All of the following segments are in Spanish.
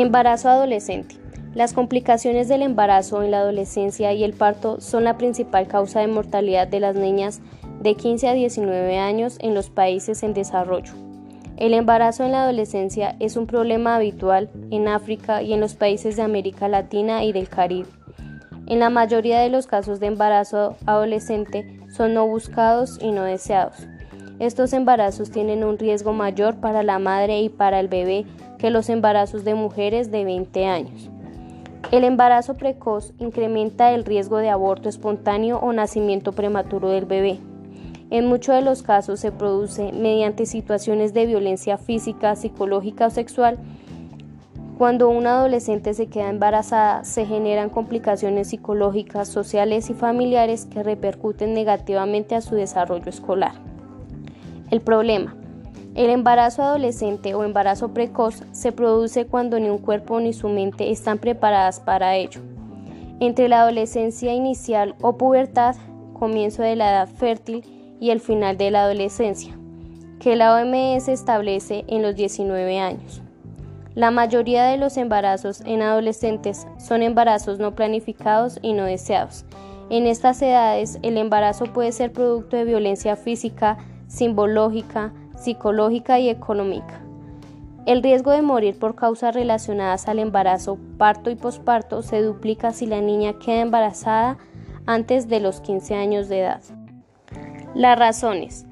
Embarazo adolescente. Las complicaciones del embarazo en la adolescencia y el parto son la principal causa de mortalidad de las niñas de 15 a 19 años en los países en desarrollo. El embarazo en la adolescencia es un problema habitual en África y en los países de América Latina y del Caribe. En la mayoría de los casos de embarazo adolescente son no buscados y no deseados. Estos embarazos tienen un riesgo mayor para la madre y para el bebé que los embarazos de mujeres de 20 años. El embarazo precoz incrementa el riesgo de aborto espontáneo o nacimiento prematuro del bebé. En muchos de los casos se produce mediante situaciones de violencia física, psicológica o sexual. Cuando una adolescente se queda embarazada, se generan complicaciones psicológicas, sociales y familiares que repercuten negativamente a su desarrollo escolar. El problema. El embarazo adolescente o embarazo precoz se produce cuando ni un cuerpo ni su mente están preparadas para ello. Entre la adolescencia inicial o pubertad, comienzo de la edad fértil y el final de la adolescencia, que la OMS establece en los 19 años. La mayoría de los embarazos en adolescentes son embarazos no planificados y no deseados. En estas edades, el embarazo puede ser producto de violencia física, simbológica, psicológica y económica. El riesgo de morir por causas relacionadas al embarazo, parto y posparto se duplica si la niña queda embarazada antes de los 15 años de edad. Las razones.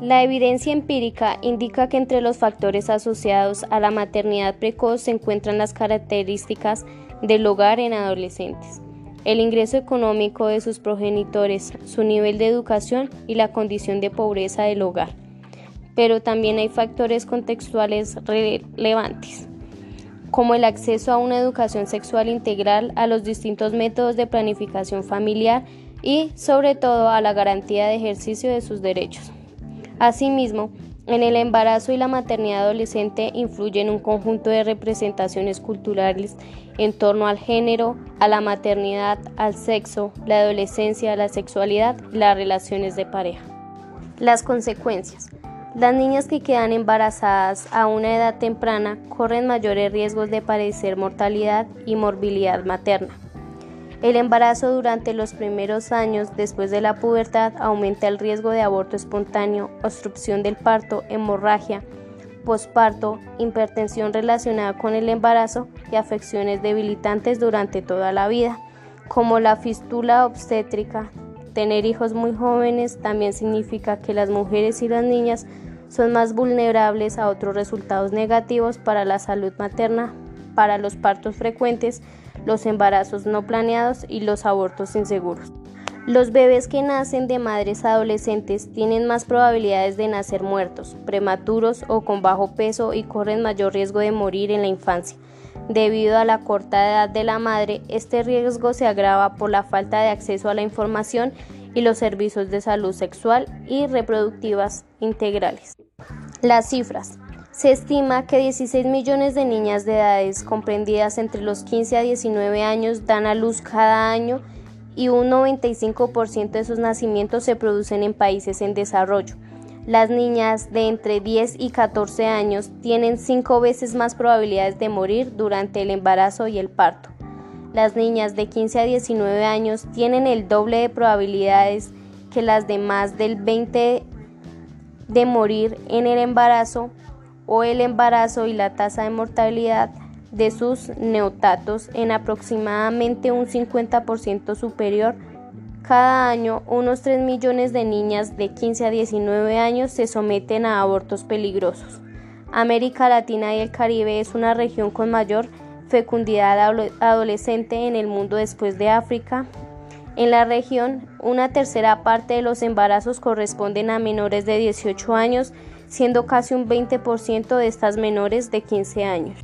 La evidencia empírica indica que entre los factores asociados a la maternidad precoz se encuentran las características del hogar en adolescentes, el ingreso económico de sus progenitores, su nivel de educación y la condición de pobreza del hogar pero también hay factores contextuales relevantes, como el acceso a una educación sexual integral, a los distintos métodos de planificación familiar y, sobre todo, a la garantía de ejercicio de sus derechos. Asimismo, en el embarazo y la maternidad adolescente influyen un conjunto de representaciones culturales en torno al género, a la maternidad, al sexo, la adolescencia, la sexualidad y las relaciones de pareja. Las consecuencias. Las niñas que quedan embarazadas a una edad temprana corren mayores riesgos de padecer mortalidad y morbilidad materna. El embarazo durante los primeros años después de la pubertad aumenta el riesgo de aborto espontáneo, obstrucción del parto, hemorragia, posparto, hipertensión relacionada con el embarazo y afecciones debilitantes durante toda la vida, como la fístula obstétrica. Tener hijos muy jóvenes también significa que las mujeres y las niñas son más vulnerables a otros resultados negativos para la salud materna, para los partos frecuentes, los embarazos no planeados y los abortos inseguros. Los bebés que nacen de madres adolescentes tienen más probabilidades de nacer muertos, prematuros o con bajo peso y corren mayor riesgo de morir en la infancia. Debido a la corta edad de la madre, este riesgo se agrava por la falta de acceso a la información y los servicios de salud sexual y reproductivas integrales. Las cifras. Se estima que 16 millones de niñas de edades comprendidas entre los 15 a 19 años dan a luz cada año y un 95% de sus nacimientos se producen en países en desarrollo. Las niñas de entre 10 y 14 años tienen 5 veces más probabilidades de morir durante el embarazo y el parto. Las niñas de 15 a 19 años tienen el doble de probabilidades que las de más del 20 de morir en el embarazo o el embarazo y la tasa de mortalidad de sus neotatos en aproximadamente un 50% superior. Cada año, unos 3 millones de niñas de 15 a 19 años se someten a abortos peligrosos. América Latina y el Caribe es una región con mayor fecundidad adolescente en el mundo después de África. En la región, una tercera parte de los embarazos corresponden a menores de 18 años, siendo casi un 20% de estas menores de 15 años.